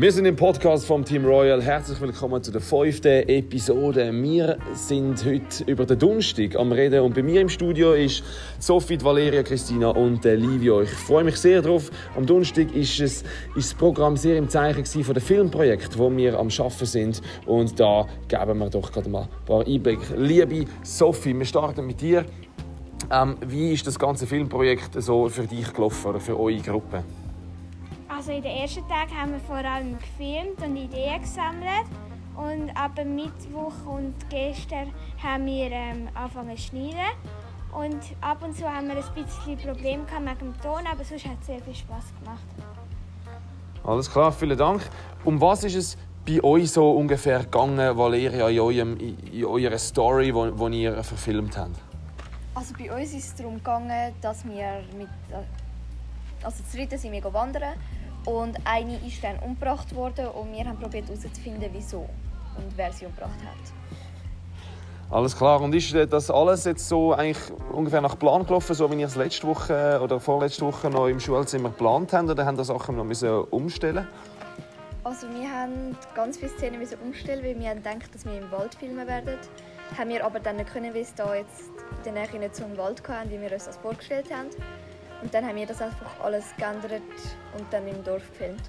Wir sind im Podcast vom Team Royal. Herzlich willkommen zu der fünften Episode. Wir sind heute über den Donnerstag am Reden und bei mir im Studio ist Sophie, Valeria, Christina und Livio. Ich freue mich sehr darauf. Am Donnerstag ist, es, ist das Programm sehr im Zeichen von dem Filmprojekt, wo wir am Schaffen sind und da geben wir doch gerade mal ein paar Einblicke. Liebe Sophie, wir starten mit dir. Ähm, wie ist das ganze Filmprojekt so für dich gelaufen oder für eure Gruppe? Also in den ersten Tagen haben wir vor allem gefilmt und Ideen gesammelt. Und ab Mittwoch und gestern haben wir ähm, angefangen zu schneiden. Und ab und zu haben wir ein bisschen Probleme mit dem Ton, aber sonst hat es sehr viel Spaß gemacht. Alles klar, vielen Dank. Um was ist es bei euch so ungefähr gegangen, Valeria, in, eurem, in eurer Story, die ihr verfilmt habt? Also bei uns ist es darum gegangen, dass wir mit... Also zu dritt sind wir wandern und eine ist dann umgebracht worden und wir haben probiert herauszufinden, wieso und wer sie umgebracht hat. Alles klar. Und ist das alles jetzt so eigentlich ungefähr nach Plan gelaufen, so wie ihr es letzte Woche oder vorletzte Woche noch im Schulzimmer geplant habt, oder haben das Sachen noch müssen umstellen? Also wir haben ganz viele Szenen müssen umstellen, weil wir haben gedacht, dass wir im Wald filmen werden. Haben wir aber dann nicht können, weil es da jetzt in der Nähe einen Wald hatten, wie wir uns das vorgestellt haben. Und dann haben wir das einfach alles geändert und dann im Dorf gefilmt.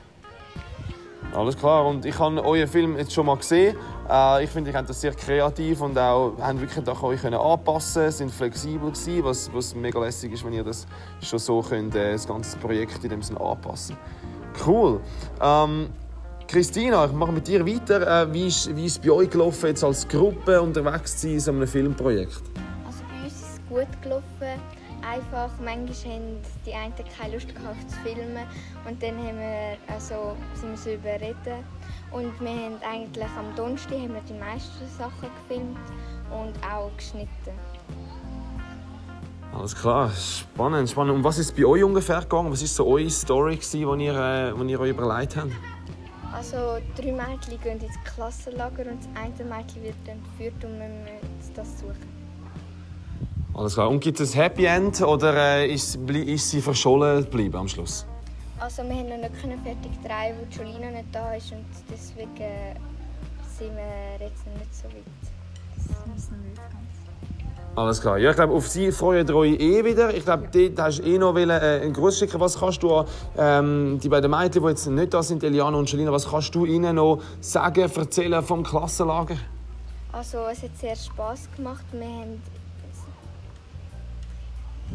Alles klar. Und ich habe euren Film jetzt schon mal gesehen. Äh, ich finde, ihr habt das sehr kreativ und auch haben wirklich auch euch können anpassen, sind flexibel gewesen, was, was mega lässig ist, wenn ihr das schon so könnt, äh, das ganze Projekt in dem Sinne anpassen. Cool. Ähm, Christina, ich mache mit dir weiter. Äh, wie, ist, wie ist es bei euch gelaufen, jetzt als Gruppe unterwegs zu sein in so einem Filmprojekt? Also bei uns ist es gut gelaufen einfach, manchmal haben die einen keine Lust gehabt zu filmen und dann haben wir, also, sind wir so überreden. Und wir haben eigentlich am Donnerstag haben wir die meisten Sachen gefilmt und auch geschnitten. Alles klar, spannend, spannend. Und was ist bei euch ungefähr gegangen? Was ist so eure Story, die ihr, äh, die ihr euch überlegt habt? Also drei Mädchen gehen ins Klassenlager und das eine Mädchen wird entführt und wir müssen das suchen. Alles klar. Und gibt es ein Happy End oder äh, ist, ist, sie verschollen geblieben am Schluss? Also wir haben noch nicht fertig drehen, weil Jolina nicht da ist und deswegen äh, sind wir jetzt noch nicht so weit. Das muss noch nicht ganz. Alles klar. Ja, ich glaube, auf sie freuen ihr euch eh wieder. Ich glaube, dort hast du eh noch wollen, äh, einen Gruß schicken. Was kannst du ähm, die beiden Mädchen, die jetzt nicht da sind, Eliana und Jolina, was kannst du ihnen noch sagen, erzählen vom Klassenlager? Also es hat sehr Spass gemacht. Wir haben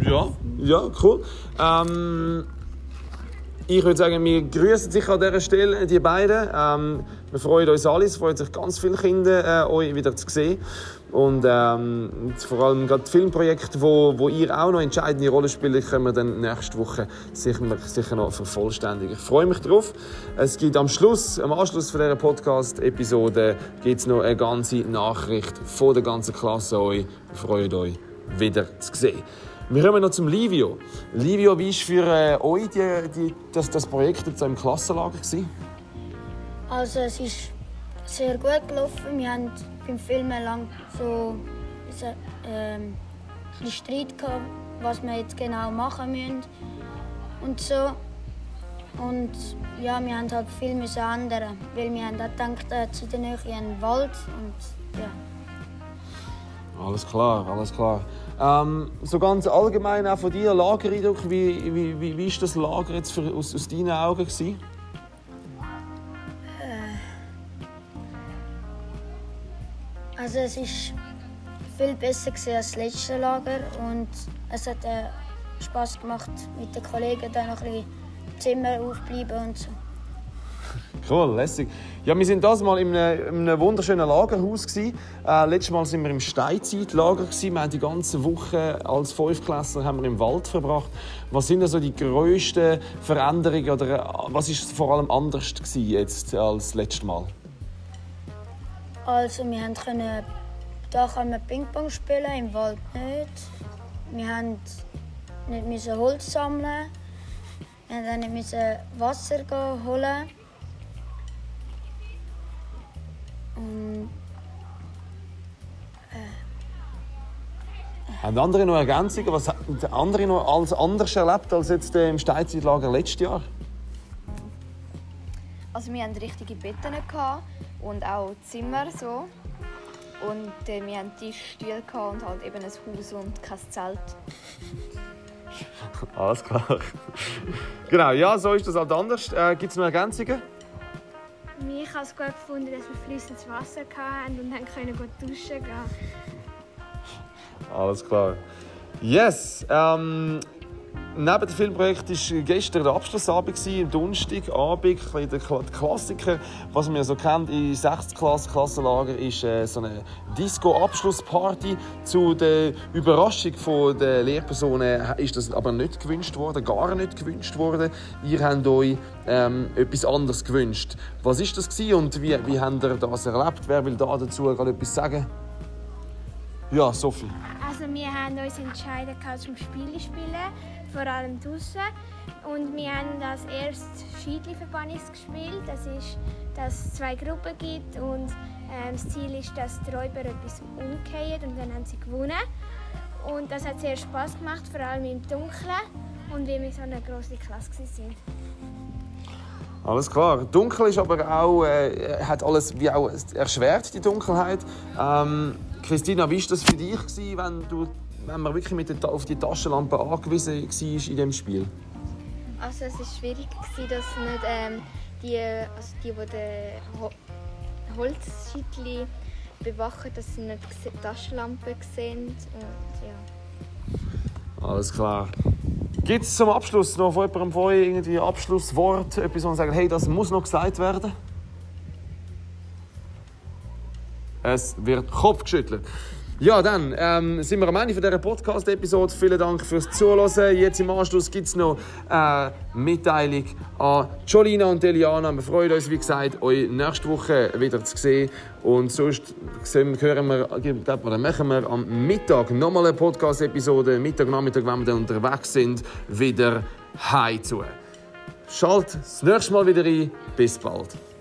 ja, ja, cool. Ähm, ich würde sagen, wir grüßen sich an dieser Stelle, die beiden. Ähm, wir freuen uns alle, es freuen sich ganz viele Kinder, äh, euch wieder zu sehen. Und ähm, vor allem gerade Filmprojekte, wo, wo ihr auch noch entscheidende Rolle spielt, können wir dann nächste Woche sicher, sicher noch vervollständigen. Ich freue mich darauf. Es gibt am Schluss, am Anschluss von dieser Podcast-Episode, noch eine ganze Nachricht von der ganzen Klasse euch. Wir freuen euch, wieder zu sehen. Wir kommen noch zum Livio. Livio, wie war für äh, euch die, die, das, das Projekt jetzt im Klassenlager? Gewesen? Also es ist sehr gut gelaufen. Wir haben beim Filmen lang so ähm, ein Streit gehabt, was wir jetzt genau machen müssen und so. Und ja, wir haben halt viel ändern, weil wir haben gedacht, äh, zu der Nähe einen Wald und ja. Alles klar, alles klar. Ähm, so ganz allgemein auch von dir, Lagereindruck, wie, wie, wie, wie ist das Lager jetzt für, aus, aus deinen Augen gewesen? Äh, also es ist viel besser als das letzte Lager und es hat äh, Spaß gemacht mit den Kollegen da noch ein bisschen Zimmer aufbleiben und so. Cool, lässig. Ja, wir sind das mal in einem, in einem wunderschönen Lagerhaus gewesen. Äh, letztes Mal sind wir im Steinzeitlager gewesen. Wir haben die ganze Woche als Fünfklässler haben wir im Wald verbracht. Was sind also die grössten Veränderungen oder äh, was ist vor allem anders gewesen jetzt als letztes Mal? Also wir haben können, da können wir Ping-Pong spielen, im Wald nicht. Wir haben nicht Holz sammeln. Wir mussten nicht Wasser holen. Und, äh. Haben andere noch Ergänzungen? Was haben andere noch als anders erlebt als jetzt äh, im Steinzeitlager letztes Jahr? Also wir hatten richtige Betten und auch Zimmer so. Und äh, wir hatten Tischstühle gehabt und halt eben ein Haus und kein Zelt. Alles klar. genau, ja, so ist das halt anders. Äh, Gibt es noch Ergänzungen? Ich habe es gut gefunden, dass wir fließendes Wasser hatten und dann können gut duschen gehen. Alles klar. Yes, ähm, Neben dem Filmprojekt war gestern der Abschlussabend, am Donnerstagabend, der Klassiker, was man ja so kennt in 6. Klasse, Klassenlager, ist äh, so eine Disco-Abschlussparty. Zu der Überraschung der Lehrpersonen ist das aber nicht gewünscht worden, gar nicht gewünscht worden. Ihr habt euch ähm, etwas anderes gewünscht. Was ist das und wie, wie habt ihr das erlebt? Wer will da dazu gerade etwas sagen? Ja, Sophie. Also wir haben uns entschieden zum Spiele spielen vor allem draußen. Und wir haben das erste Schiedli-Verbannis gespielt. Das ist, dass es zwei Gruppen gibt und ähm, das Ziel ist, dass die Räuber etwas umkehren und dann haben sie gewonnen. Und das hat sehr Spaß gemacht, vor allem im Dunkeln und wie wir so eine große Klasse waren. Alles klar. Dunkel ist aber auch, äh, hat alles wie auch erschwert, die Dunkelheit. Ähm, Christina, wie war das für dich, wenn du wenn man wirklich mit der, auf die Taschenlampe angewiesen war in diesem Spiel? Also es war schwierig, dass nicht ähm, die, also die, die den Ho bewachen, dass sie nicht die Taschenlampe sehen. Und, ja. Alles klar. Gibt es zum Abschluss noch von jemandem von euch irgendwie ein Abschlusswort, etwas, wo man sagt, hey, das muss noch gesagt werden? Es wird Kopf geschüttelt. Ja, dann ähm, sind wir am Ende dieser Podcast-Episode. Vielen Dank fürs Zuhören. Jetzt im Anschluss gibt es noch eine äh, Mitteilung an Jolina und Eliana. Wir freuen uns, wie gesagt, euch nächste Woche wieder zu sehen. Und sonst hören wir, oder machen wir am Mittag nochmal eine Podcast-Episode. Mittag, Nachmittag, wenn wir dann unterwegs sind, wieder heim zu. Schalt das nächste Mal wieder ein. Bis bald.